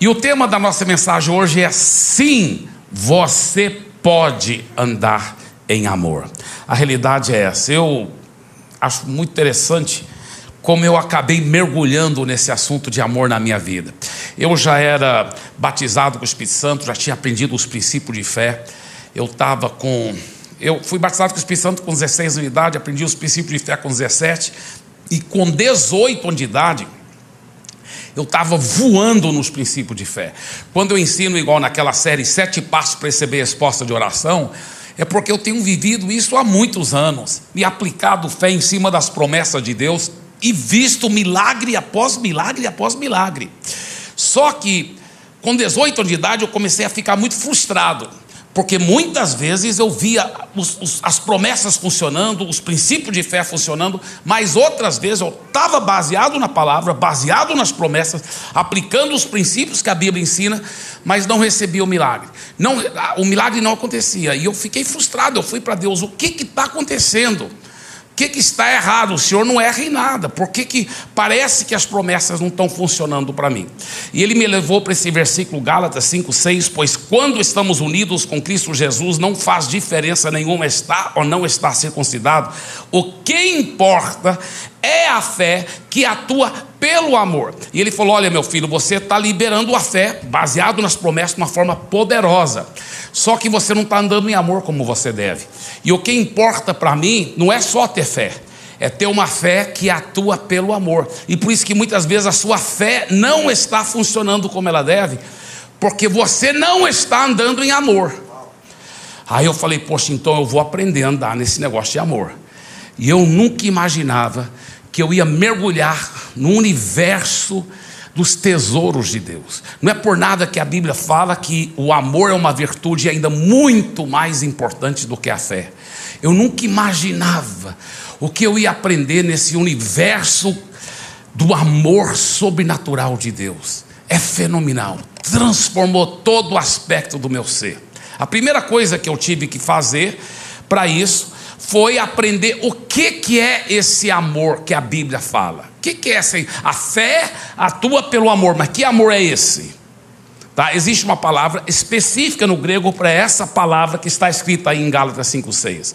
E o tema da nossa mensagem hoje é: sim, você pode andar em amor. A realidade é essa. Eu acho muito interessante como eu acabei mergulhando nesse assunto de amor na minha vida. Eu já era batizado com o Espírito Santo, já tinha aprendido os princípios de fé. Eu estava com. Eu fui batizado com o Espírito Santo com 16 anos de idade, aprendi os princípios de fé com 17, e com 18 anos de idade, eu estava voando nos princípios de fé. Quando eu ensino, igual naquela série, Sete Passos para receber resposta de oração, é porque eu tenho vivido isso há muitos anos e aplicado fé em cima das promessas de Deus e visto milagre após milagre após milagre. Só que com 18 anos de idade eu comecei a ficar muito frustrado, porque muitas vezes eu via os, os, as promessas funcionando, os princípios de fé funcionando, mas outras vezes eu estava baseado na palavra, baseado nas promessas, aplicando os princípios que a Bíblia ensina, mas não recebia o milagre. Não, o milagre não acontecia. E eu fiquei frustrado. Eu fui para Deus: o que está acontecendo? Que, que está errado? O Senhor não erra em nada. Por que, que parece que as promessas não estão funcionando para mim? E ele me levou para esse versículo Gálatas 5, 6, pois quando estamos unidos com Cristo Jesus, não faz diferença nenhuma estar ou não estar circuncidado. O que importa é a fé que atua pelo amor. E ele falou: Olha, meu filho, você está liberando a fé, baseado nas promessas, de uma forma poderosa. Só que você não está andando em amor como você deve. E o que importa para mim não é só ter fé, é ter uma fé que atua pelo amor. E por isso que muitas vezes a sua fé não está funcionando como ela deve, porque você não está andando em amor. Aí eu falei, poxa, então eu vou aprender a andar nesse negócio de amor. E eu nunca imaginava que eu ia mergulhar no universo dos tesouros de Deus. Não é por nada que a Bíblia fala que o amor é uma virtude ainda muito mais importante do que a fé. Eu nunca imaginava o que eu ia aprender nesse universo do amor sobrenatural de Deus. É fenomenal. Transformou todo o aspecto do meu ser. A primeira coisa que eu tive que fazer para isso foi aprender o que, que é esse amor que a Bíblia fala. O que, que é essa? A fé atua pelo amor, mas que amor é esse? Tá? Existe uma palavra específica no grego para essa palavra que está escrita aí em Gálatas 5,6.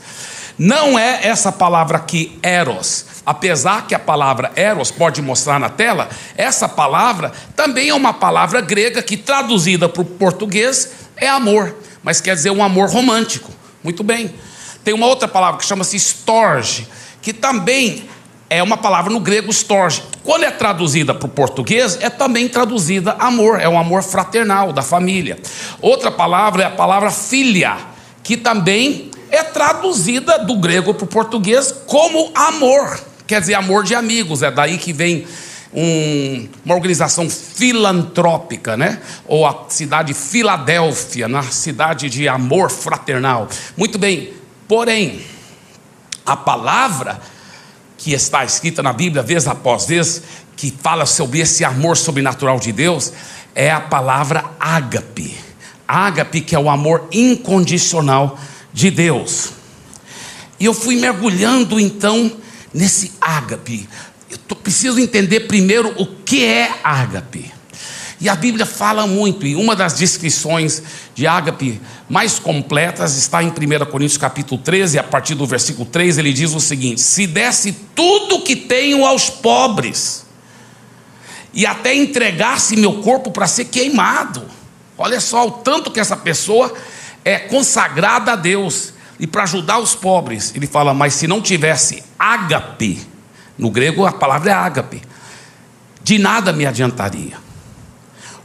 Não é essa palavra aqui, eros. Apesar que a palavra eros pode mostrar na tela, essa palavra também é uma palavra grega que traduzida para o português é amor, mas quer dizer um amor romântico. Muito bem. Tem uma outra palavra que chama-se storge, que também é uma palavra no grego storge. Quando é traduzida para o português, é também traduzida amor, é um amor fraternal da família. Outra palavra é a palavra filha, que também é traduzida do grego para o português como amor, quer dizer, amor de amigos, é daí que vem um, uma organização filantrópica, né? Ou a cidade de Filadélfia, na cidade de amor fraternal. Muito bem, Porém, a palavra que está escrita na Bíblia, vez após vez, que fala sobre esse amor sobrenatural de Deus, é a palavra ágape. Ágape, que é o amor incondicional de Deus. E eu fui mergulhando então nesse ágape. Eu preciso entender primeiro o que é ágape. E a Bíblia fala muito, e uma das descrições de ágape mais completas está em 1 Coríntios capítulo 13, a partir do versículo 3, ele diz o seguinte: Se desse tudo que tenho aos pobres, e até entregasse meu corpo para ser queimado. Olha só o tanto que essa pessoa é consagrada a Deus e para ajudar os pobres. Ele fala, mas se não tivesse ágape, no grego a palavra é ágape, de nada me adiantaria.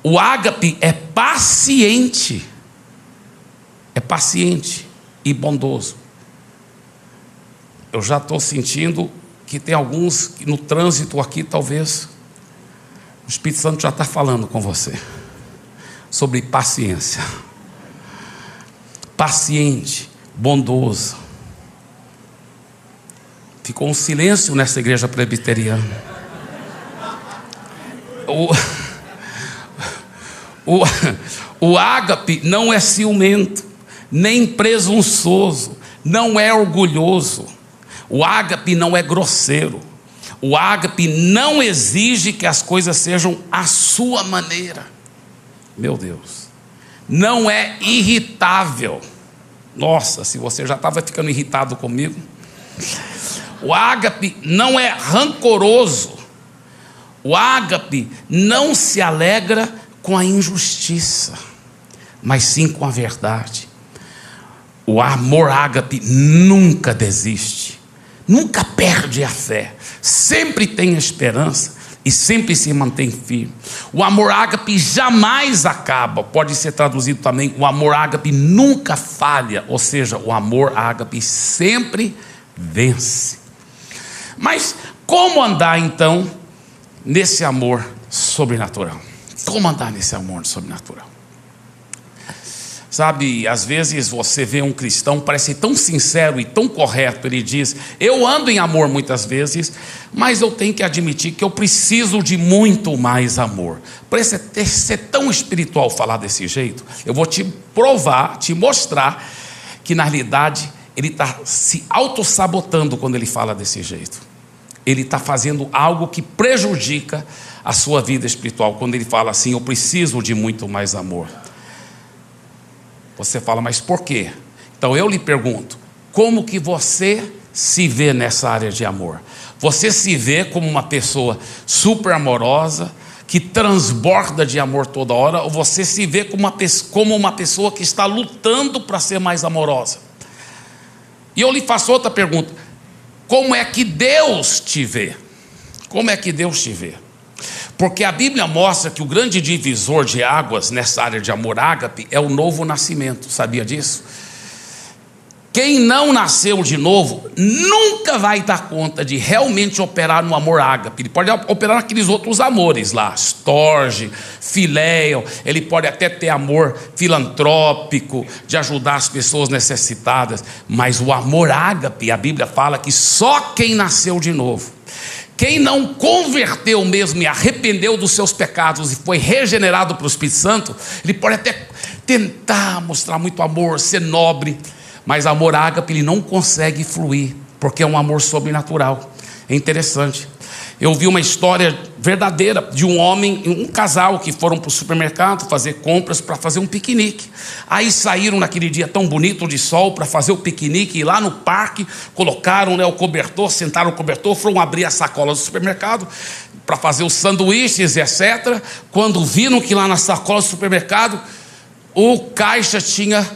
O ágape é paciente, é paciente e bondoso. Eu já estou sentindo que tem alguns no trânsito aqui, talvez, o Espírito Santo já está falando com você sobre paciência. Paciente, bondoso. Ficou um silêncio nessa igreja presbiteriana. O o, o ágape não é ciumento, nem presunçoso, não é orgulhoso. O ágape não é grosseiro. O ágape não exige que as coisas sejam à sua maneira. Meu Deus. Não é irritável. Nossa, se você já estava ficando irritado comigo. O ágape não é rancoroso. O ágape não se alegra com a injustiça, mas sim com a verdade. O amor ágape nunca desiste, nunca perde a fé, sempre tem esperança e sempre se mantém firme. O amor ágape jamais acaba, pode ser traduzido também: o amor ágape nunca falha, ou seja, o amor ágape sempre vence. Mas como andar então nesse amor sobrenatural? Como andar nesse amor sobrenatural? Sabe, às vezes você vê um cristão, parece tão sincero e tão correto, ele diz: Eu ando em amor muitas vezes, mas eu tenho que admitir que eu preciso de muito mais amor. Parece ser tão espiritual falar desse jeito. Eu vou te provar, te mostrar que na realidade ele está se auto-sabotando quando ele fala desse jeito. Ele está fazendo algo que prejudica a sua vida espiritual quando ele fala assim: Eu preciso de muito mais amor. Você fala, mas por quê? Então eu lhe pergunto: como que você se vê nessa área de amor? Você se vê como uma pessoa super amorosa, que transborda de amor toda hora, ou você se vê como uma, como uma pessoa que está lutando para ser mais amorosa? E eu lhe faço outra pergunta: como é que Deus te vê? Como é que Deus te vê? Porque a Bíblia mostra que o grande divisor de águas nessa área de amor ágape é o novo nascimento, sabia disso? Quem não nasceu de novo nunca vai dar conta de realmente operar no amor ágape. Ele pode operar naqueles outros amores lá, storge, filéio, ele pode até ter amor filantrópico, de ajudar as pessoas necessitadas, mas o amor ágape, a Bíblia fala que só quem nasceu de novo quem não converteu mesmo e arrependeu dos seus pecados e foi regenerado pelo Espírito Santo, ele pode até tentar mostrar muito amor, ser nobre, mas amor ágape ele não consegue fluir, porque é um amor sobrenatural. É interessante. Eu vi uma história verdadeira de um homem e um casal que foram para o supermercado fazer compras para fazer um piquenique. Aí saíram naquele dia tão bonito de sol para fazer o piquenique e lá no parque colocaram né, o cobertor, sentaram o cobertor, foram abrir a sacola do supermercado para fazer os sanduíches etc. Quando viram que lá na sacola do supermercado o caixa tinha,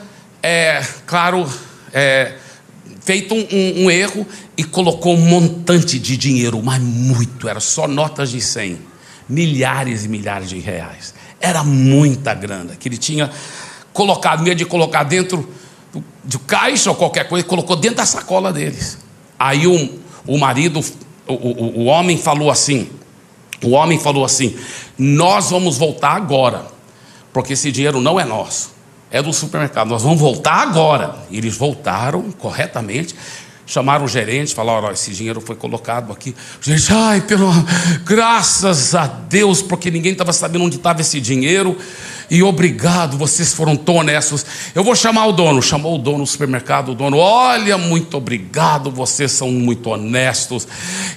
é, claro, é, feito um, um, um, erro e colocou um montante de dinheiro, mas muito, era só notas de 100, milhares e milhares de reais. Era muita grana que ele tinha colocado, medo de colocar dentro do, caixa ou qualquer coisa, colocou dentro da sacola deles. Aí um, o marido, o, o, o homem falou assim: o homem falou assim: Nós vamos voltar agora, porque esse dinheiro não é nosso é do supermercado. Nós vamos voltar agora. E eles voltaram corretamente. Chamaram o gerente, falaram: esse dinheiro foi colocado aqui. O gerente, ai, pelo graças a Deus, porque ninguém estava sabendo onde estava esse dinheiro. E obrigado, vocês foram tão honestos. Eu vou chamar o dono. Chamou o dono do supermercado, o dono, olha, muito obrigado, vocês são muito honestos.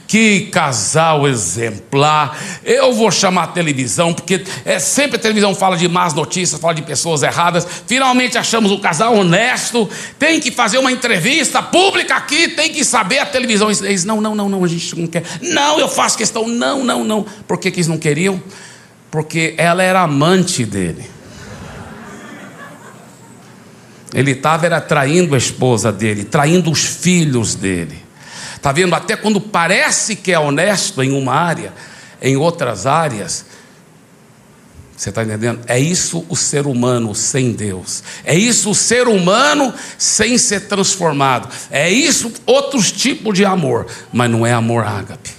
Que casal exemplar. Eu vou chamar a televisão, porque é, sempre a televisão fala de más notícias, fala de pessoas erradas. Finalmente achamos um casal honesto. Tem que fazer uma entrevista pública aqui, tem que saber a televisão. Eles, não, não, não, não, a gente não quer. Não, eu faço questão. Não, não, não. Por que, que eles não queriam? Porque ela era amante dele. Ele estava era traindo a esposa dele, traindo os filhos dele. Está vendo? Até quando parece que é honesto em uma área, em outras áreas, você está entendendo? É isso o ser humano sem Deus. É isso o ser humano sem ser transformado. É isso outros tipos de amor, mas não é amor ágape.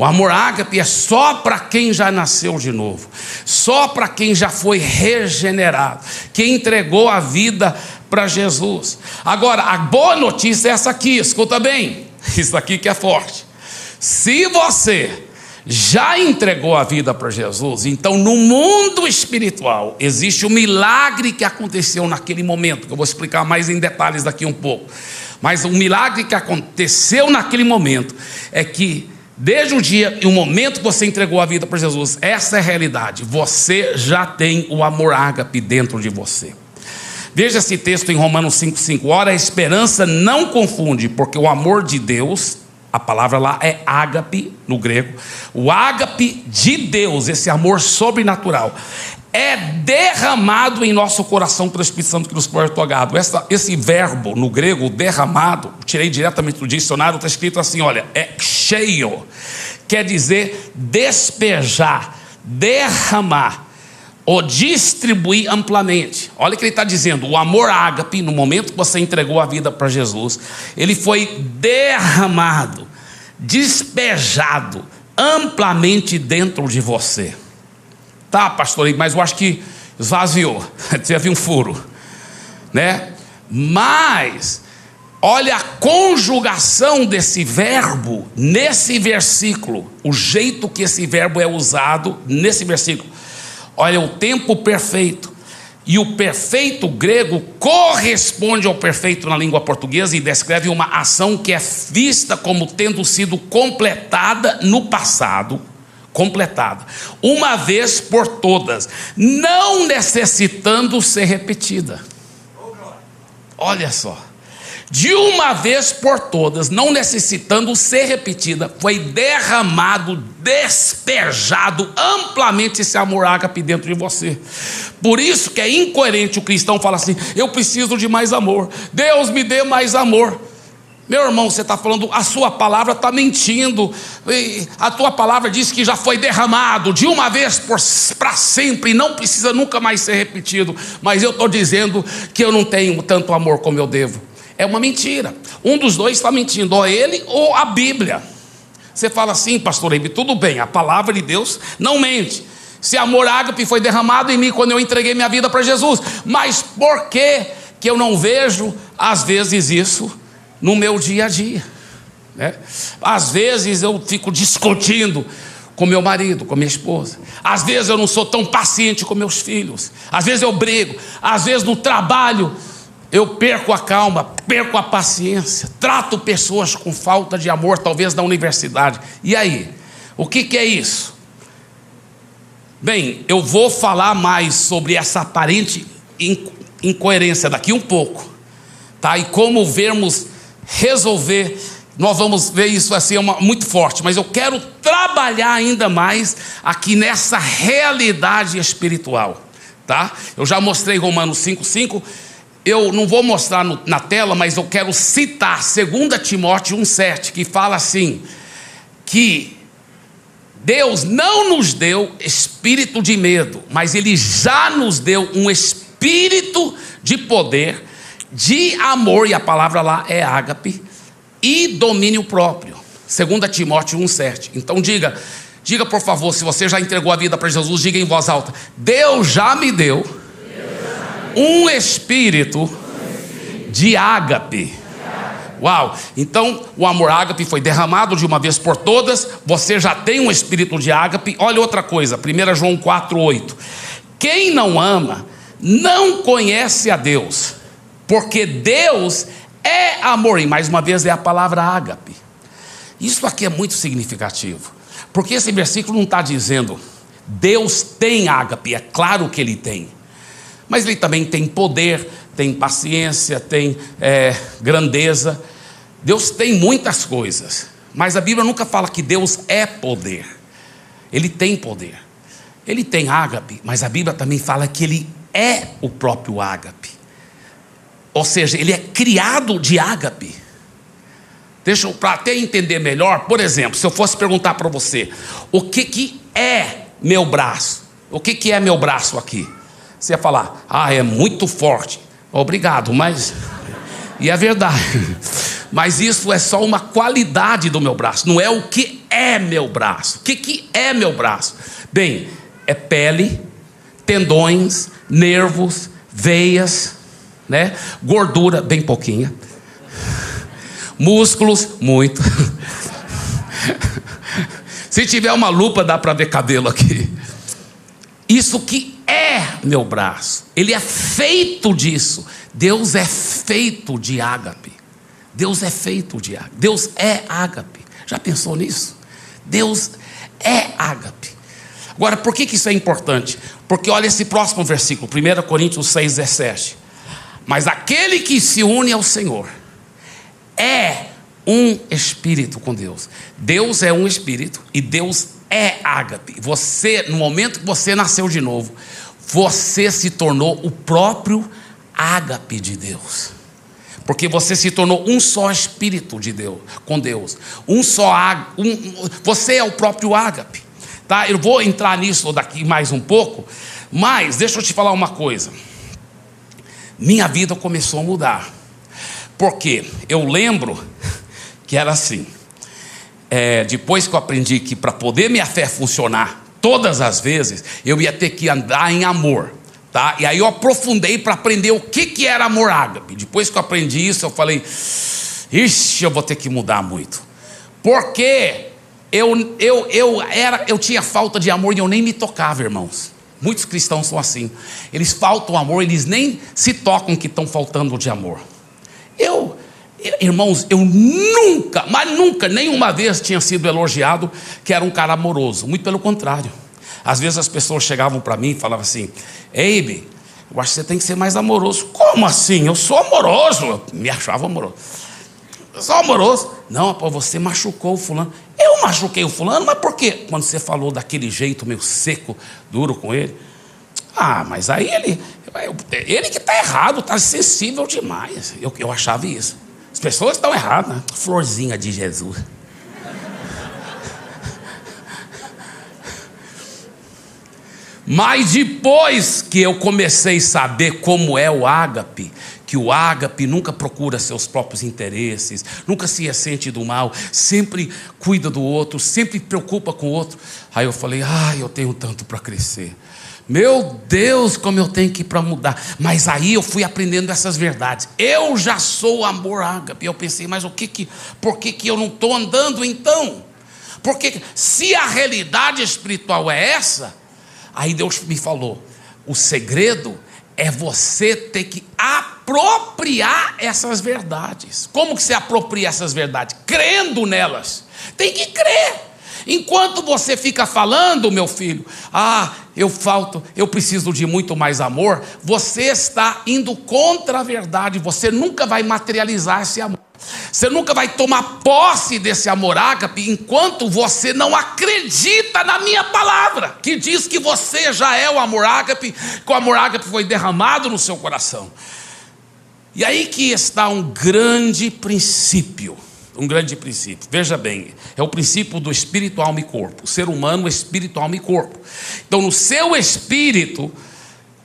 O amor ágape é só para quem já nasceu de novo, só para quem já foi regenerado, quem entregou a vida para Jesus. Agora, a boa notícia é essa aqui, escuta bem, isso aqui que é forte. Se você já entregou a vida para Jesus, então no mundo espiritual existe um milagre que aconteceu naquele momento, que eu vou explicar mais em detalhes daqui um pouco. Mas o milagre que aconteceu naquele momento é que Desde o dia e o momento que você entregou a vida para Jesus, essa é a realidade. Você já tem o amor ágape dentro de você. Veja esse texto em Romanos 5,5. Ora, a esperança não confunde, porque o amor de Deus, a palavra lá é ágape no grego, o ágape de Deus, esse amor sobrenatural, é derramado em nosso coração pelo Espírito Santo que nos foi otorgado. Esse verbo no grego, derramado, tirei diretamente do dicionário, está escrito assim: olha, é cheio, quer dizer despejar, derramar ou distribuir amplamente. Olha o que ele está dizendo: o amor ágape, no momento que você entregou a vida para Jesus, ele foi derramado, despejado amplamente dentro de você. Tá, pastor, mas eu acho que esvaziou, teve um furo, né? Mas, olha a conjugação desse verbo nesse versículo, o jeito que esse verbo é usado nesse versículo. Olha, o tempo perfeito. E o perfeito grego corresponde ao perfeito na língua portuguesa e descreve uma ação que é vista como tendo sido completada no passado completada, uma vez por todas, não necessitando ser repetida. Olha só, de uma vez por todas, não necessitando ser repetida, foi derramado, despejado amplamente esse amor ágape dentro de você. Por isso que é incoerente o cristão falar assim: eu preciso de mais amor, Deus me dê mais amor. Meu irmão, você está falando, a sua palavra está mentindo. A tua palavra diz que já foi derramado de uma vez para sempre, não precisa nunca mais ser repetido. Mas eu estou dizendo que eu não tenho tanto amor como eu devo. É uma mentira. Um dos dois está mentindo, ou ele ou a Bíblia. Você fala assim, pastor Eibe, tudo bem, a palavra de Deus não mente. Se amor ágape foi derramado em mim quando eu entreguei minha vida para Jesus, mas por que, que eu não vejo, às vezes, isso no meu dia a dia. Né? Às vezes eu fico discutindo com meu marido, com minha esposa. Às vezes eu não sou tão paciente com meus filhos. Às vezes eu brigo. Às vezes no trabalho eu perco a calma, perco a paciência. Trato pessoas com falta de amor, talvez na universidade. E aí? O que, que é isso? Bem, eu vou falar mais sobre essa aparente incoerência daqui um pouco, tá? E como vermos resolver. Nós vamos ver isso assim uma, muito forte, mas eu quero trabalhar ainda mais aqui nessa realidade espiritual, tá? Eu já mostrei Romanos 5:5. Eu não vou mostrar no, na tela, mas eu quero citar 2 Timóteo 1,7, que fala assim: que Deus não nos deu espírito de medo, mas Ele já nos deu um espírito de poder, de amor, e a palavra lá é ágape, e domínio próprio. 2 Timóteo 1,7. Então diga, diga por favor, se você já entregou a vida para Jesus, diga em voz alta: Deus já me deu um espírito de ágape. Uau! Então o amor ágape foi derramado de uma vez por todas. Você já tem um espírito de ágape. Olha outra coisa, 1 João 4,8. Quem não ama não conhece a Deus porque Deus é amor, e mais uma vez é a palavra ágape. Isso aqui é muito significativo, porque esse versículo não está dizendo Deus tem ágape, é claro que ele tem, mas ele também tem poder, tem paciência, tem é, grandeza. Deus tem muitas coisas, mas a Bíblia nunca fala que Deus é poder, ele tem poder, ele tem ágape, mas a Bíblia também fala que ele é o próprio ágape. Ou seja, ele é criado de ágape. Deixa eu para até entender melhor, por exemplo, se eu fosse perguntar para você, o que, que é meu braço? O que, que é meu braço aqui? Você ia falar, ah, é muito forte. Obrigado, mas. E é verdade. Mas isso é só uma qualidade do meu braço, não é o que é meu braço. O que, que é meu braço? Bem, é pele, tendões, nervos, veias, né? Gordura, bem pouquinha. Músculos, muito. Se tiver uma lupa, dá para ver cabelo aqui. Isso que é meu braço, ele é feito disso. Deus é feito de ágape. Deus é feito de ágape. Deus é ágape. Já pensou nisso? Deus é ágape. Agora, por que, que isso é importante? Porque olha esse próximo versículo, 1 Coríntios 6, 17. Mas aquele que se une ao Senhor é um espírito com Deus. Deus é um espírito e Deus é ágape. Você, no momento que você nasceu de novo, você se tornou o próprio ágape de Deus. Porque você se tornou um só espírito de Deus, com Deus. Um só um, você é o próprio ágape. Tá? Eu vou entrar nisso daqui mais um pouco, mas deixa eu te falar uma coisa. Minha vida começou a mudar. Porque eu lembro que era assim. É, depois que eu aprendi que para poder minha fé funcionar todas as vezes, eu ia ter que andar em amor. Tá? E aí eu aprofundei para aprender o que, que era amor ágape. Depois que eu aprendi isso, eu falei: ixi, eu vou ter que mudar muito. Porque eu, eu, eu, era, eu tinha falta de amor e eu nem me tocava, irmãos. Muitos cristãos são assim. Eles faltam amor, eles nem se tocam que estão faltando de amor. Eu, Irmãos, eu nunca, mas nunca, nenhuma vez tinha sido elogiado que era um cara amoroso. Muito pelo contrário. Às vezes as pessoas chegavam para mim e falavam assim: Eibe, eu acho que você tem que ser mais amoroso. Como assim? Eu sou amoroso. Eu me achava amoroso. Eu sou amoroso. Não, pô, você machucou o fulano. Eu machuquei o fulano, mas por quê? Quando você falou daquele jeito meio seco, duro com ele. Ah, mas aí ele, ele que está errado, está sensível demais. Eu, eu achava isso. As pessoas estão erradas, né? Florzinha de Jesus. Mas depois que eu comecei a saber como é o ágape, que o ágape nunca procura seus próprios interesses, nunca se ressente do mal, sempre cuida do outro, sempre preocupa com o outro. Aí eu falei: "Ah, eu tenho tanto para crescer". Meu Deus, como eu tenho que ir para mudar. Mas aí eu fui aprendendo essas verdades. Eu já sou amor ágape. Eu pensei, mas o que que, por que, que eu não estou andando então? Porque se a realidade espiritual é essa, aí Deus me falou: o segredo é você ter que apropriar essas verdades. Como que você apropria essas verdades? Crendo nelas. Tem que crer. Enquanto você fica falando, meu filho, ah, eu falto, eu preciso de muito mais amor, você está indo contra a verdade, você nunca vai materializar esse amor. Você nunca vai tomar posse desse amor ágape enquanto você não acredita na minha palavra, que diz que você já é o amor ágape, que o amor ágape foi derramado no seu coração. E aí que está um grande princípio um grande princípio. Veja bem, é o princípio do espírito, alma e corpo. O ser humano, espírito, alma e corpo. Então, no seu espírito,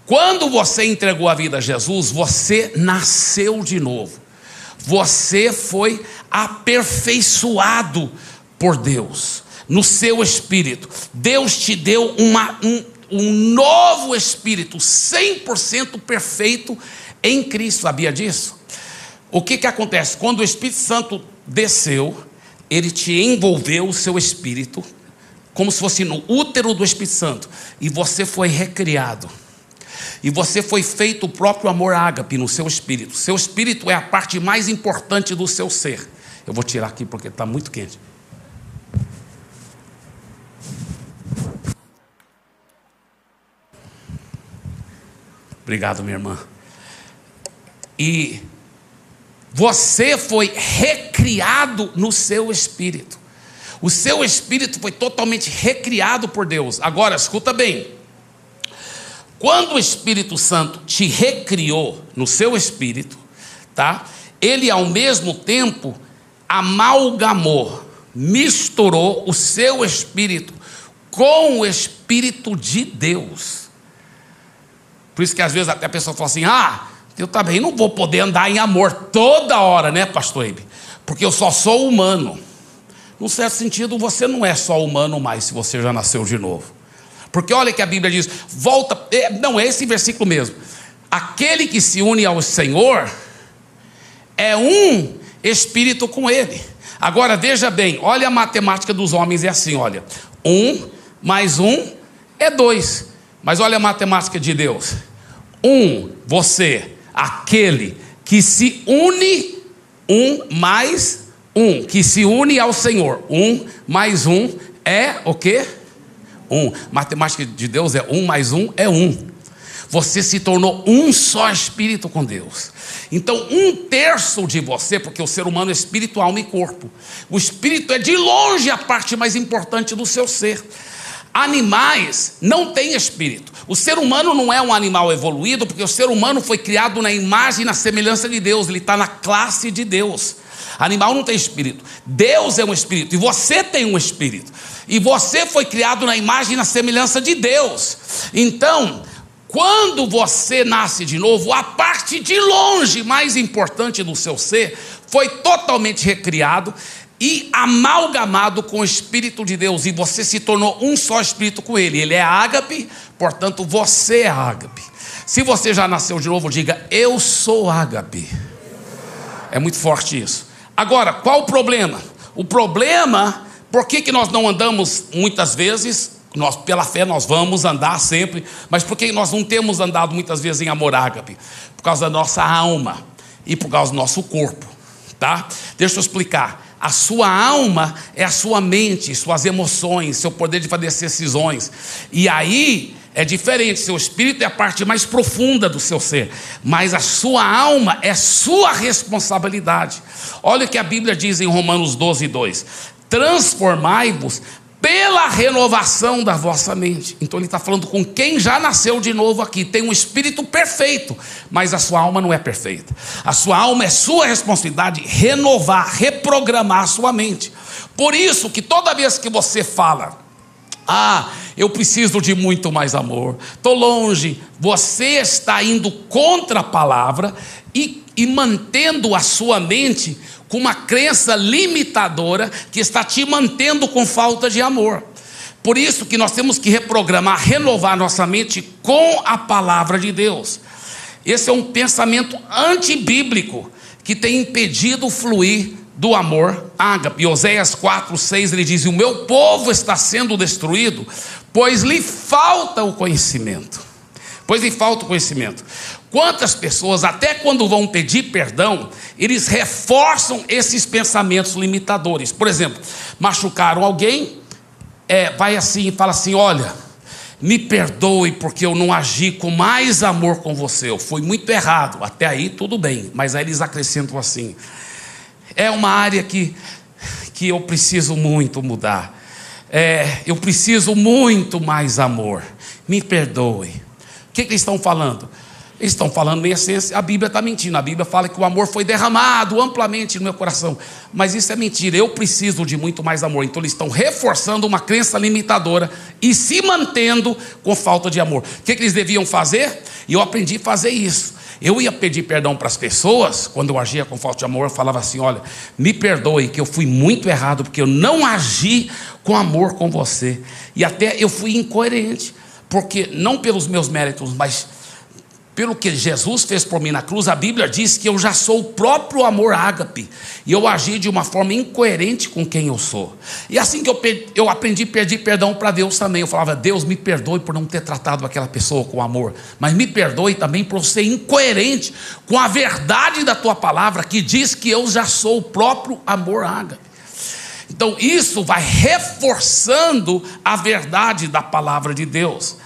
quando você entregou a vida a Jesus, você nasceu de novo. Você foi aperfeiçoado por Deus. No seu espírito. Deus te deu uma, um, um novo espírito, 100% perfeito em Cristo. Sabia disso? O que, que acontece? Quando o Espírito Santo desceu, ele te envolveu o seu espírito, como se fosse no útero do Espírito Santo, e você foi recriado. E você foi feito o próprio amor ágape no seu espírito. Seu espírito é a parte mais importante do seu ser. Eu vou tirar aqui porque está muito quente. Obrigado, minha irmã. E você foi recriado no seu espírito. O seu espírito foi totalmente recriado por Deus. Agora, escuta bem. Quando o Espírito Santo te recriou no seu espírito, tá? Ele ao mesmo tempo amalgamou, misturou o seu espírito com o espírito de Deus. Por isso que às vezes até a pessoa fala assim: "Ah, eu também não vou poder andar em amor toda hora, né, pastor Ibe? Porque eu só sou humano. Num certo sentido, você não é só humano mais se você já nasceu de novo. Porque olha que a Bíblia diz: volta, é, não é esse versículo mesmo. Aquele que se une ao Senhor é um espírito com ele. Agora veja bem, olha a matemática dos homens, é assim: olha, um mais um é dois. Mas olha a matemática de Deus: um, você aquele que se une um mais Um que se une ao Senhor. Um mais um é o quê? Um. Matemática de Deus é um mais um é um. Você se tornou um só espírito com Deus. Então, um terço de você, porque o ser humano é espírito, alma e corpo. O espírito é de longe a parte mais importante do seu ser. Animais não têm espírito. O ser humano não é um animal evoluído, porque o ser humano foi criado na imagem e na semelhança de Deus, ele está na classe de Deus. Animal não tem espírito. Deus é um espírito e você tem um espírito. E você foi criado na imagem e na semelhança de Deus. Então, quando você nasce de novo, a parte de longe mais importante do seu ser foi totalmente recriado e amalgamado com o Espírito de Deus, e você se tornou um só Espírito com Ele. Ele é ágape, portanto você é ágape. Se você já nasceu de novo, diga: Eu sou ágape. É muito forte isso. Agora, qual o problema? O problema, por que, que nós não andamos muitas vezes? Nós, pela fé, nós vamos andar sempre, mas por que nós não temos andado muitas vezes em amor ágape? Por causa da nossa alma e por causa do nosso corpo, tá? Deixa eu explicar. A sua alma é a sua mente, suas emoções, seu poder de fazer decisões. E aí é diferente, seu espírito é a parte mais profunda do seu ser, mas a sua alma é sua responsabilidade. Olha o que a Bíblia diz em Romanos 12, 2: Transformai-vos pela renovação da vossa mente. Então ele está falando com quem já nasceu de novo aqui, tem um espírito perfeito, mas a sua alma não é perfeita. A sua alma é sua responsabilidade renovar, reprogramar a sua mente. Por isso que toda vez que você fala, ah, eu preciso de muito mais amor, estou longe, você está indo contra a palavra e, e mantendo a sua mente com uma crença limitadora que está te mantendo com falta de amor. Por isso que nós temos que reprogramar, renovar nossa mente com a palavra de Deus. Esse é um pensamento antibíblico que tem impedido fluir do amor ágape. Oséias 4, 6 ele diz: O meu povo está sendo destruído, pois lhe falta o conhecimento. Pois lhe falta o conhecimento. Quantas pessoas, até quando vão pedir perdão, eles reforçam esses pensamentos limitadores. Por exemplo, machucaram alguém, é, vai assim e fala assim: Olha, me perdoe porque eu não agi com mais amor com você, eu fui muito errado. Até aí tudo bem, mas aí eles acrescentam assim: É uma área que, que eu preciso muito mudar. É, eu preciso muito mais amor. Me perdoe. O que, que eles estão falando? Eles estão falando, em essência, a Bíblia está mentindo. A Bíblia fala que o amor foi derramado amplamente no meu coração. Mas isso é mentira. Eu preciso de muito mais amor. Então eles estão reforçando uma crença limitadora e se mantendo com falta de amor. O que, que eles deviam fazer? E eu aprendi a fazer isso. Eu ia pedir perdão para as pessoas, quando eu agia com falta de amor, eu falava assim: olha, me perdoe que eu fui muito errado, porque eu não agi com amor com você. E até eu fui incoerente, porque não pelos meus méritos, mas pelo que Jesus fez por mim na cruz, a Bíblia diz que eu já sou o próprio amor ágape, e eu agi de uma forma incoerente com quem eu sou. E assim que eu, eu aprendi a pedir perdão para Deus também, eu falava: Deus, me perdoe por não ter tratado aquela pessoa com amor, mas me perdoe também por ser incoerente com a verdade da tua palavra, que diz que eu já sou o próprio amor ágape. Então, isso vai reforçando a verdade da palavra de Deus.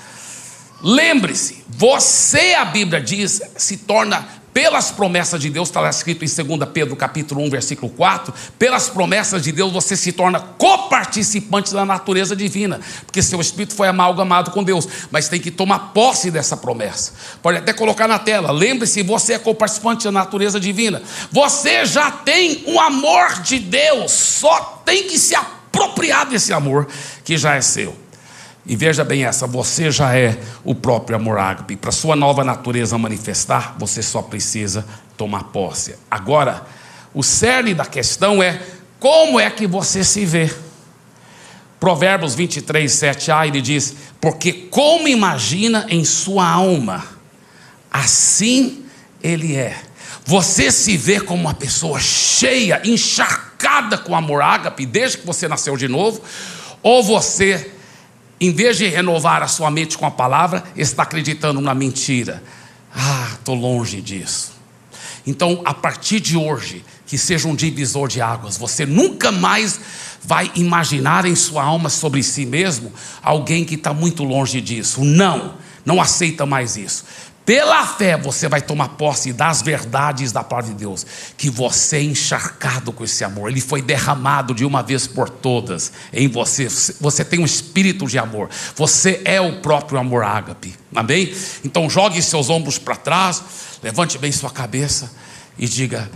Lembre-se, você, a Bíblia diz, se torna pelas promessas de Deus, está escrito em 2 Pedro capítulo 1, versículo 4, pelas promessas de Deus você se torna coparticipante da natureza divina, porque seu espírito foi amalgamado com Deus, mas tem que tomar posse dessa promessa. Pode até colocar na tela, lembre-se, você é coparticipante da natureza divina. Você já tem um amor de Deus, só tem que se apropriar desse amor que já é seu. E veja bem essa, você já é o próprio amor ágape. Para sua nova natureza manifestar, você só precisa tomar posse. Agora, o cerne da questão é como é que você se vê. Provérbios 23, 7a, ele diz: Porque como imagina em sua alma, assim ele é. Você se vê como uma pessoa cheia, encharcada com amor ágape, desde que você nasceu de novo, ou você em vez de renovar a sua mente com a palavra, está acreditando na mentira. Ah, estou longe disso. Então, a partir de hoje, que seja um divisor de águas. Você nunca mais vai imaginar em sua alma sobre si mesmo alguém que está muito longe disso. Não, não aceita mais isso. Pela fé você vai tomar posse das verdades da palavra de Deus, que você é encharcado com esse amor, ele foi derramado de uma vez por todas em você. Você tem um espírito de amor, você é o próprio amor ágape, amém? Então jogue seus ombros para trás, levante bem sua cabeça e diga: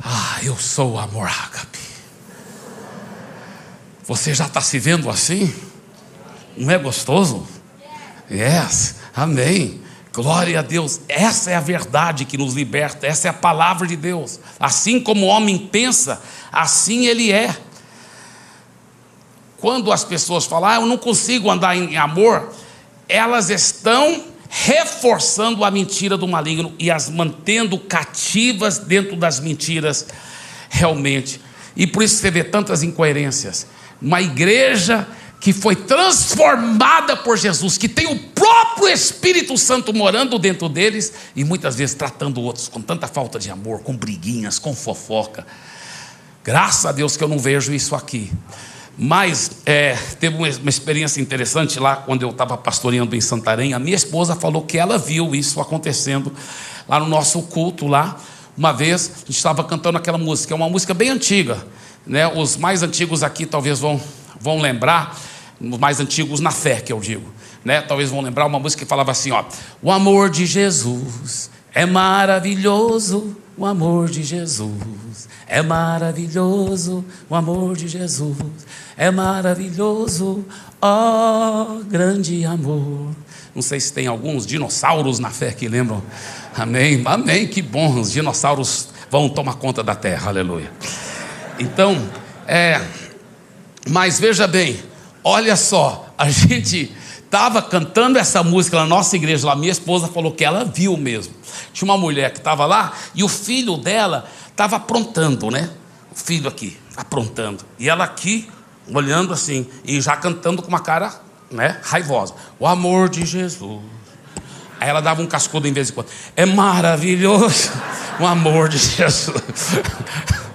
Ah, eu sou o amor ágape. Você já está se vendo assim? Não é gostoso? Yes, amém. Glória a Deus, essa é a verdade que nos liberta, essa é a palavra de Deus. Assim como o homem pensa, assim ele é. Quando as pessoas falam, ah, eu não consigo andar em amor, elas estão reforçando a mentira do maligno e as mantendo cativas dentro das mentiras, realmente. E por isso você vê tantas incoerências. Uma igreja que foi transformada por Jesus, que tem o próprio Espírito Santo morando dentro deles e muitas vezes tratando outros com tanta falta de amor, com briguinhas, com fofoca. Graças a Deus que eu não vejo isso aqui. Mas é, teve uma, experiência interessante lá quando eu estava pastoreando em Santarém. A minha esposa falou que ela viu isso acontecendo lá no nosso culto lá. Uma vez a gente estava cantando aquela música, é uma música bem antiga, né? Os mais antigos aqui talvez vão vão lembrar, os mais antigos na fé que eu digo, né? Talvez vão lembrar uma música que falava assim, ó: O amor de Jesus é maravilhoso, o amor de Jesus é maravilhoso, o amor de Jesus é maravilhoso, ó grande amor. Não sei se tem alguns dinossauros na fé que lembram. Amém, amém, que bom, os dinossauros vão tomar conta da terra, aleluia. Então, é, mas veja bem, olha só, a gente estava cantando essa música na nossa igreja lá, minha esposa falou que ela viu mesmo. Tinha uma mulher que estava lá e o filho dela estava aprontando, né? O filho aqui, aprontando. E ela aqui, olhando assim, e já cantando com uma cara né, raivosa. O amor de Jesus. Aí ela dava um cascudo em vez de quando. É maravilhoso o amor de Jesus.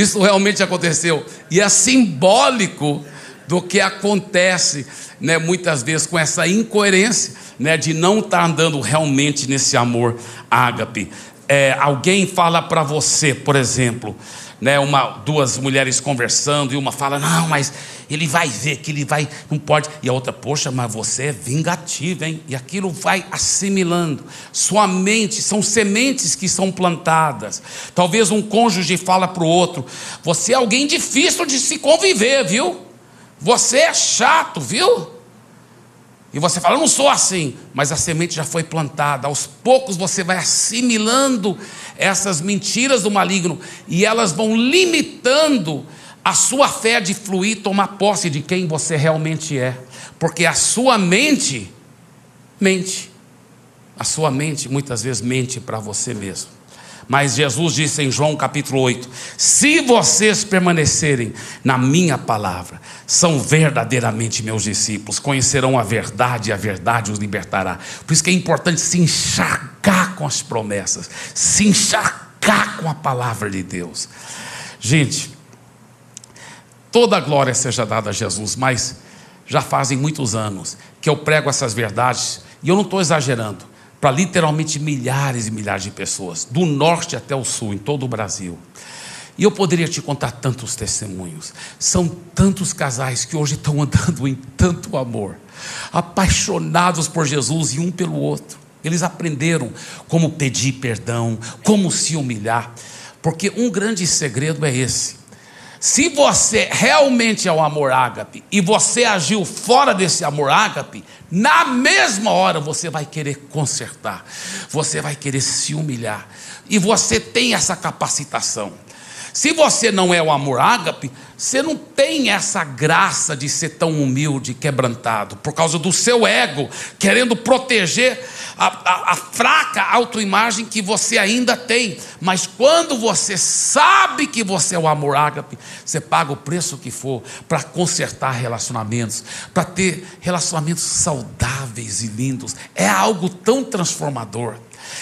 Isso realmente aconteceu. E é simbólico do que acontece, né, muitas vezes com essa incoerência, né, de não estar tá andando realmente nesse amor ágape. É, alguém fala para você, por exemplo, né, uma, duas mulheres conversando e uma fala, não, mas ele vai ver que ele vai, não pode. E a outra, poxa, mas você é vingativa, hein? E aquilo vai assimilando. Sua mente, são sementes que são plantadas. Talvez um cônjuge fala para o outro, você é alguém difícil de se conviver, viu? Você é chato, viu? E você fala, eu não sou assim, mas a semente já foi plantada. Aos poucos você vai assimilando essas mentiras do maligno e elas vão limitando a sua fé de fluir, tomar posse de quem você realmente é. Porque a sua mente mente. A sua mente muitas vezes mente para você mesmo. Mas Jesus disse em João capítulo 8: Se vocês permanecerem na minha palavra, são verdadeiramente meus discípulos, conhecerão a verdade e a verdade os libertará. Por isso que é importante se encharcar com as promessas, se encharcar com a palavra de Deus. Gente, toda a glória seja dada a Jesus, mas já fazem muitos anos que eu prego essas verdades, e eu não estou exagerando para literalmente milhares e milhares de pessoas, do norte até o sul, em todo o Brasil. E eu poderia te contar tantos testemunhos. São tantos casais que hoje estão andando em tanto amor, apaixonados por Jesus e um pelo outro. Eles aprenderam como pedir perdão, como se humilhar, porque um grande segredo é esse. Se você realmente é o amor ágape e você agiu fora desse amor ágape, na mesma hora você vai querer consertar, você vai querer se humilhar, e você tem essa capacitação. Se você não é o amor ágape, você não tem essa graça de ser tão humilde, quebrantado, por causa do seu ego, querendo proteger a, a, a fraca autoimagem que você ainda tem. Mas quando você sabe que você é o amor ágape, você paga o preço que for para consertar relacionamentos, para ter relacionamentos saudáveis e lindos. É algo tão transformador.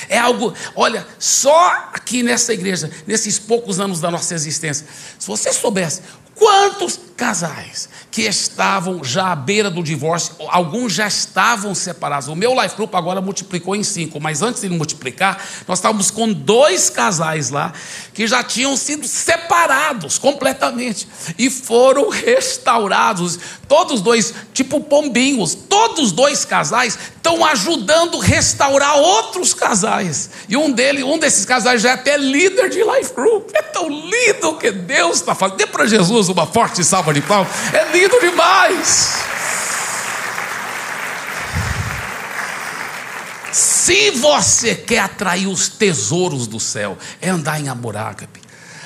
É algo, olha, só aqui nessa igreja, nesses poucos anos da nossa existência, se você soubesse quantos casais que estavam já à beira do divórcio, alguns já estavam separados. O meu life group agora multiplicou em cinco, mas antes de multiplicar, nós estávamos com dois casais lá que já tinham sido separados completamente e foram restaurados. Todos dois, tipo pombinhos, todos dois casais estão ajudando restaurar outros casais. E um deles, um desses casais já é até líder de life group. É tão lindo que Deus está fazendo. Dê para Jesus uma forte salva de palmas. É lindo demais. Se você quer atrair os tesouros do céu, é andar em amor ágape.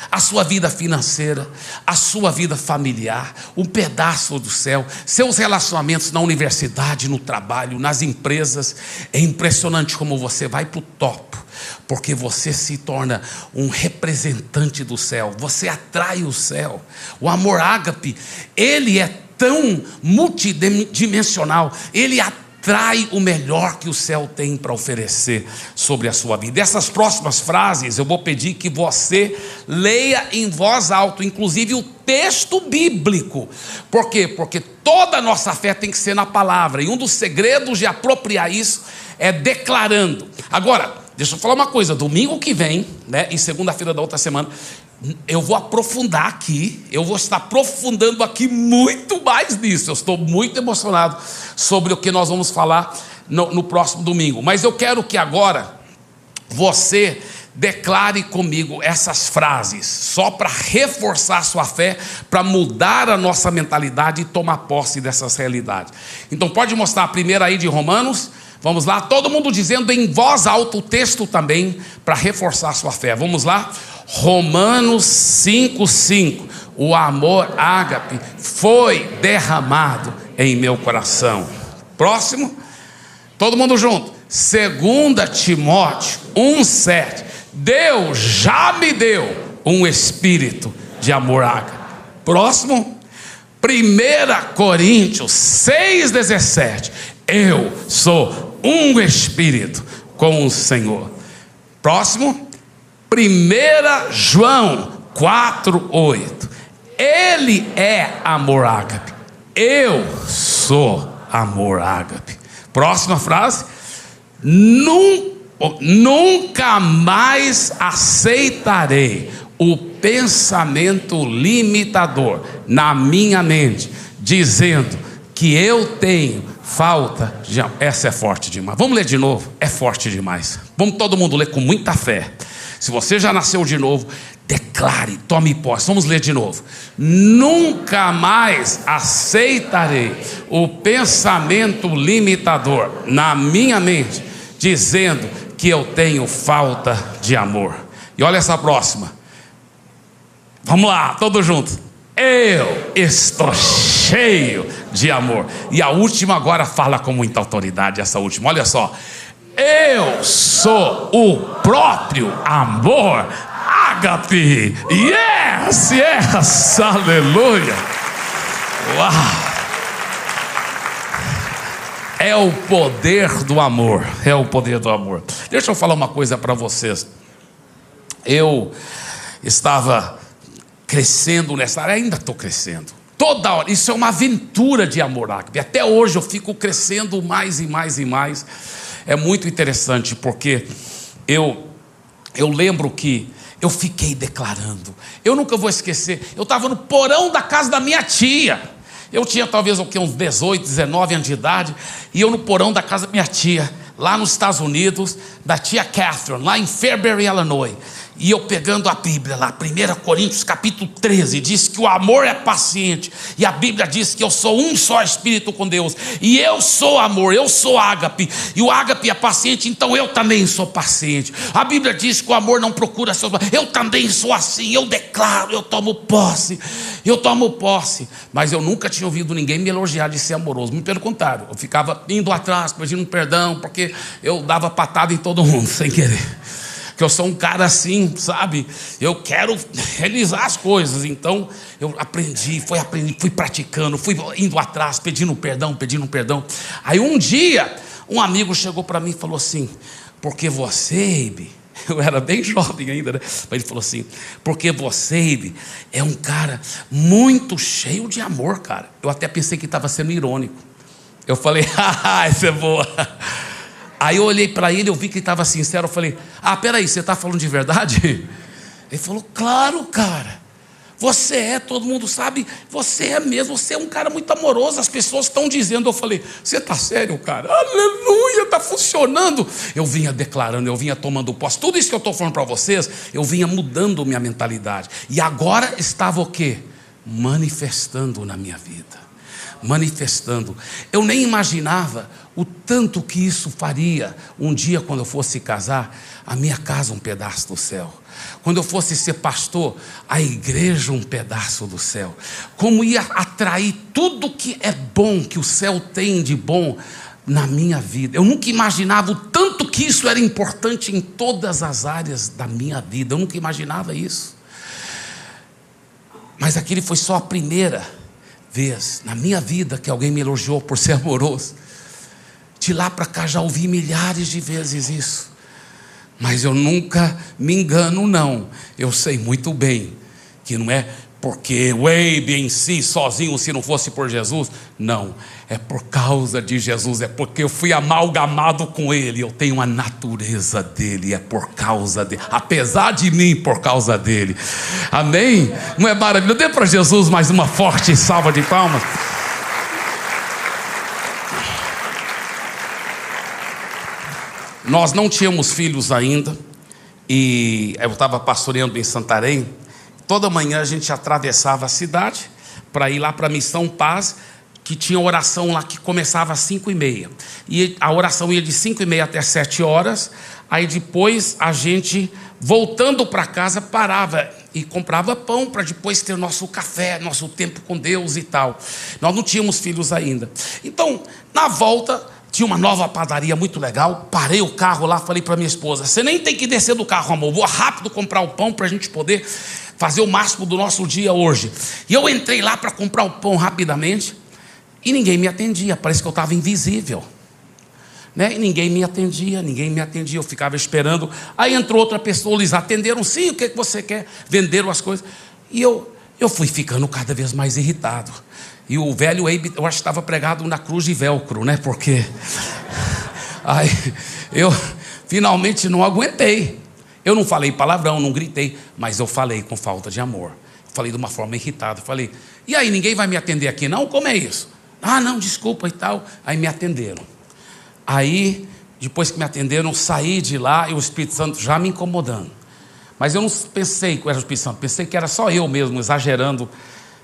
A sua vida financeira, a sua vida familiar, um pedaço do céu, seus relacionamentos na universidade, no trabalho, nas empresas. É impressionante como você vai para o topo, porque você se torna um representante do céu, você atrai o céu. O amor ágape, ele é tão multidimensional, ele atrai o melhor que o céu tem para oferecer sobre a sua vida. Essas próximas frases eu vou pedir que você leia em voz alta, inclusive o texto bíblico. Por quê? Porque toda a nossa fé tem que ser na palavra, e um dos segredos de apropriar isso é declarando. Agora, deixa eu falar uma coisa: domingo que vem, né, em segunda-feira da outra semana, eu vou aprofundar aqui, eu vou estar aprofundando aqui muito mais nisso. Eu estou muito emocionado sobre o que nós vamos falar no, no próximo domingo. Mas eu quero que agora você declare comigo essas frases, só para reforçar sua fé, para mudar a nossa mentalidade e tomar posse dessas realidades. Então, pode mostrar a primeira aí de Romanos. Vamos lá, todo mundo dizendo em voz alta o texto também, para reforçar sua fé. Vamos lá? Romanos 5,5. O amor ágape foi derramado em meu coração. Próximo, todo mundo junto. Segunda Timóteo 1,7. Deus já me deu um espírito de amor ágape. Próximo, 1 Coríntios 6,17. Eu sou um espírito com o Senhor. Próximo, 1 João 4,8. Ele é amor ágape. Eu sou amor ágape. Próxima frase. Nunca mais aceitarei o pensamento limitador na minha mente, dizendo que eu tenho falta de. Essa é forte demais. Vamos ler de novo? É forte demais. Vamos todo mundo ler com muita fé. Se você já nasceu de novo, declare, tome posse. Vamos ler de novo. Nunca mais aceitarei o pensamento limitador na minha mente, dizendo que eu tenho falta de amor. E olha essa próxima. Vamos lá, todos juntos. Eu estou cheio de amor. E a última agora fala com muita autoridade, essa última. Olha só. Eu sou o próprio amor. Ágape. Yes, yes, aleluia. Uau. É o poder do amor. É o poder do amor. Deixa eu falar uma coisa para vocês. Eu estava crescendo nessa área, ainda estou crescendo. Toda hora, isso é uma aventura de amor ágape. Até hoje eu fico crescendo mais e mais e mais é muito interessante porque eu eu lembro que eu fiquei declarando. Eu nunca vou esquecer. Eu estava no porão da casa da minha tia. Eu tinha talvez o que, uns 18, 19 anos de idade, e eu no porão da casa da minha tia, lá nos Estados Unidos, da tia Catherine, lá em Fairbury, Illinois. E eu pegando a Bíblia lá, 1 Coríntios capítulo 13, diz que o amor é paciente. E a Bíblia diz que eu sou um só espírito com Deus. E eu sou amor, eu sou ágape. E o ágape é paciente, então eu também sou paciente. A Bíblia diz que o amor não procura seus. Eu também sou assim, eu declaro, eu tomo posse. Eu tomo posse. Mas eu nunca tinha ouvido ninguém me elogiar de ser amoroso. Muito pelo contrário, eu ficava indo atrás, pedindo perdão, porque eu dava patada em todo mundo, sem querer que eu sou um cara assim, sabe? Eu quero realizar as coisas. Então eu aprendi, fui aprendi, fui praticando, fui indo atrás, pedindo perdão, pedindo perdão. Aí um dia, um amigo chegou para mim e falou assim: porque você, Abe, eu era bem jovem ainda, né? Mas ele falou assim: porque você, Abe, é um cara muito cheio de amor, cara. Eu até pensei que estava sendo irônico. Eu falei, haha, essa é boa. Aí eu olhei para ele, eu vi que ele estava sincero. Eu falei, ah, peraí, você está falando de verdade? Ele falou, claro, cara. Você é, todo mundo sabe, você é mesmo, você é um cara muito amoroso. As pessoas estão dizendo, eu falei, você está sério, cara? Aleluia, está funcionando. Eu vinha declarando, eu vinha tomando posse. Tudo isso que eu estou falando para vocês, eu vinha mudando minha mentalidade. E agora estava o quê? Manifestando na minha vida. Manifestando. Eu nem imaginava o tanto que isso faria um dia quando eu fosse casar, a minha casa um pedaço do céu. Quando eu fosse ser pastor, a igreja um pedaço do céu. Como ia atrair tudo que é bom, que o céu tem de bom na minha vida. Eu nunca imaginava o tanto que isso era importante em todas as áreas da minha vida. Eu nunca imaginava isso. Mas aquele foi só a primeira vez na minha vida que alguém me elogiou por ser amoroso. De lá para cá já ouvi milhares de vezes isso. Mas eu nunca me engano, não. Eu sei muito bem que não é porque o Abe em si, sozinho, se não fosse por Jesus. Não, é por causa de Jesus, é porque eu fui amalgamado com Ele, eu tenho a natureza dele, é por causa dele, apesar de mim, por causa dele. Amém? Não é maravilhoso? Dê para Jesus mais uma forte salva de palmas. Nós não tínhamos filhos ainda, e eu estava pastoreando em Santarém. Toda manhã a gente atravessava a cidade para ir lá para a Missão Paz, que tinha oração lá que começava às 5 e meia. E a oração ia de 5 e meia até 7 horas. Aí depois a gente, voltando para casa, parava e comprava pão para depois ter nosso café, nosso tempo com Deus e tal. Nós não tínhamos filhos ainda. Então, na volta, tinha uma nova padaria muito legal. Parei o carro lá, falei para minha esposa: Você nem tem que descer do carro, amor. Vou rápido comprar o pão para a gente poder fazer o máximo do nosso dia hoje. E eu entrei lá para comprar o pão rapidamente e ninguém me atendia. Parece que eu estava invisível. Né? E ninguém me atendia, ninguém me atendia. Eu ficava esperando. Aí entrou outra pessoa, eles atenderam. Sim, o que, é que você quer? Venderam as coisas. E eu, eu fui ficando cada vez mais irritado. E o velho Abe, eu acho que estava pregado na cruz de velcro, né? Porque. Aí eu finalmente não aguentei. Eu não falei palavrão, não gritei, mas eu falei com falta de amor. falei de uma forma irritada. falei, e aí, ninguém vai me atender aqui não? Como é isso? Ah, não, desculpa e tal. Aí me atenderam. Aí, depois que me atenderam, saí de lá e o Espírito Santo já me incomodando. Mas eu não pensei que era o Espírito Santo, pensei que era só eu mesmo, exagerando,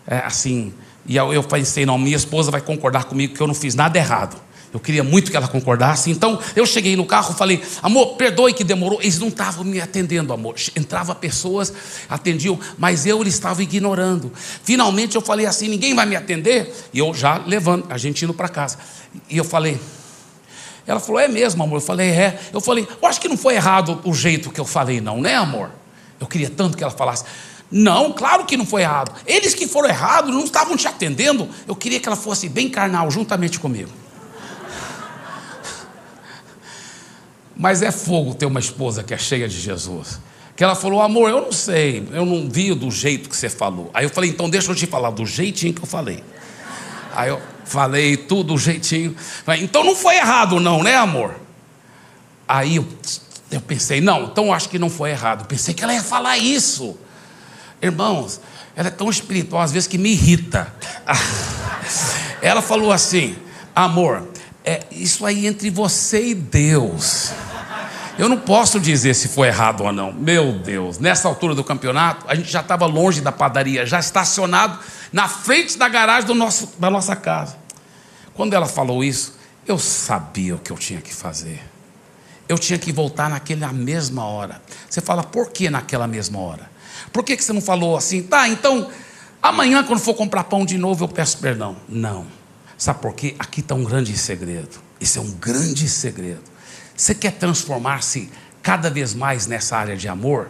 é, assim, e eu pensei, não, minha esposa vai concordar comigo que eu não fiz nada errado. Eu queria muito que ela concordasse. Então eu cheguei no carro falei, amor, perdoe que demorou. Eles não estavam me atendendo, amor. Entrava pessoas, atendiam, mas eu eles estavam ignorando. Finalmente eu falei assim: ninguém vai me atender. E eu já levando, a gente indo para casa. E eu falei, ela falou, é mesmo, amor? Eu falei, é. Eu falei, eu acho que não foi errado o jeito que eu falei, não, né, amor? Eu queria tanto que ela falasse. Não, claro que não foi errado. Eles que foram errados não estavam te atendendo. Eu queria que ela fosse bem carnal, juntamente comigo. Mas é fogo ter uma esposa que é cheia de Jesus. Que ela falou, amor, eu não sei, eu não vi do jeito que você falou. Aí eu falei, então deixa eu te falar do jeitinho que eu falei. Aí eu falei tudo do jeitinho. Então não foi errado, não, né, amor? Aí eu, eu pensei, não, então acho que não foi errado. Pensei que ela ia falar isso. Irmãos, ela é tão espiritual às vezes que me irrita. Ela falou assim: amor, é isso aí entre você e Deus. Eu não posso dizer se foi errado ou não. Meu Deus, nessa altura do campeonato, a gente já estava longe da padaria, já estacionado na frente da garagem do nosso, da nossa casa. Quando ela falou isso, eu sabia o que eu tinha que fazer. Eu tinha que voltar naquela mesma hora. Você fala, por que naquela mesma hora? Por que, que você não falou assim? Tá, então, amanhã, quando for comprar pão de novo, eu peço perdão. Não. Sabe por quê? Aqui está um grande segredo. Esse é um grande segredo. Você quer transformar-se cada vez mais nessa área de amor?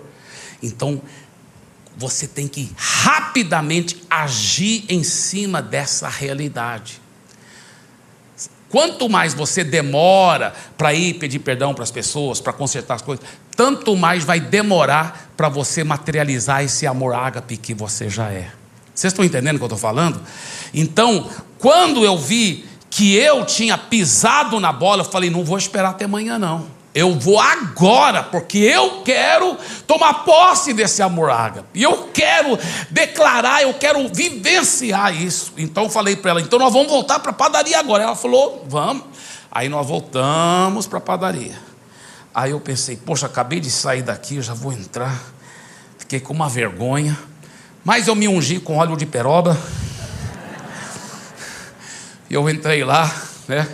Então, você tem que rapidamente agir em cima dessa realidade. Quanto mais você demora para ir pedir perdão para as pessoas, para consertar as coisas, tanto mais vai demorar para você materializar esse amor ágape que você já é. Vocês estão entendendo o que eu estou falando? Então, quando eu vi que eu tinha pisado na bola, eu falei: não vou esperar até amanhã, não. Eu vou agora, porque eu quero tomar posse desse amor ágape. E eu quero declarar, eu quero vivenciar isso. Então eu falei para ela: então nós vamos voltar para a padaria agora. Ela falou: vamos. Aí nós voltamos para a padaria. Aí eu pensei: poxa, acabei de sair daqui, eu já vou entrar. Fiquei com uma vergonha. Mas eu me ungi com óleo de peroba. E eu entrei lá, né?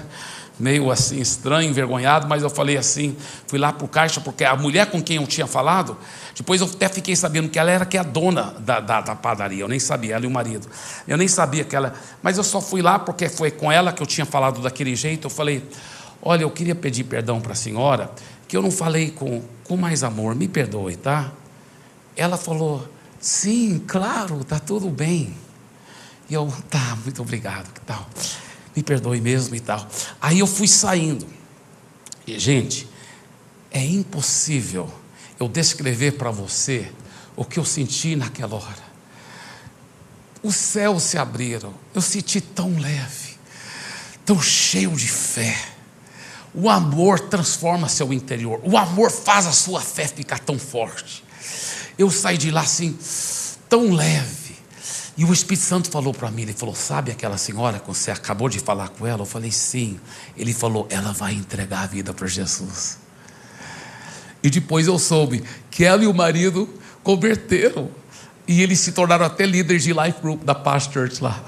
meio assim estranho, envergonhado, mas eu falei assim, fui lá para o caixa, porque a mulher com quem eu tinha falado, depois eu até fiquei sabendo que ela era que é a dona da, da, da, padaria, eu nem sabia, ela e o marido. Eu nem sabia que ela. Mas eu só fui lá porque foi com ela que eu tinha falado daquele jeito. Eu falei, olha, eu queria pedir perdão para a senhora, que eu não falei com, com mais amor, me perdoe, tá? Ela falou, sim, claro, está tudo bem. E eu, tá, muito obrigado, que tal? me perdoe mesmo e tal. Aí eu fui saindo. E, gente, é impossível eu descrever para você o que eu senti naquela hora. Os céus se abriram, eu senti tão leve, tão cheio de fé. O amor transforma seu interior, o amor faz a sua fé ficar tão forte. Eu saí de lá assim, tão leve e o Espírito Santo falou para mim, ele falou: "Sabe aquela senhora que você acabou de falar com ela?" Eu falei: "Sim". Ele falou: "Ela vai entregar a vida para Jesus". E depois eu soube que ela e o marido converteram e eles se tornaram até líderes de life group da Past Church lá.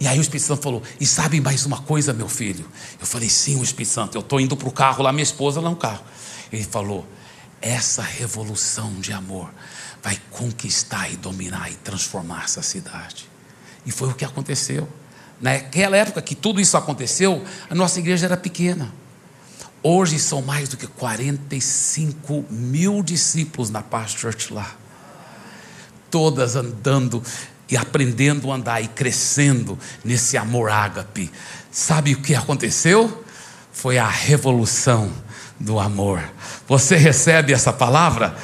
E aí o Espírito Santo falou: E sabe mais uma coisa, meu filho? Eu falei: Sim, o Espírito Santo. Eu estou indo para o carro lá, minha esposa lá no carro. Ele falou: Essa revolução de amor vai conquistar e dominar e transformar essa cidade. E foi o que aconteceu. Naquela época que tudo isso aconteceu, a nossa igreja era pequena. Hoje são mais do que 45 mil discípulos na Paz Church lá. Todas andando e aprendendo a andar e crescendo nesse amor ágape. Sabe o que aconteceu? Foi a revolução do amor. Você recebe essa palavra?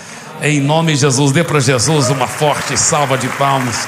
Em nome de Jesus, dê para Jesus uma forte salva de palmas.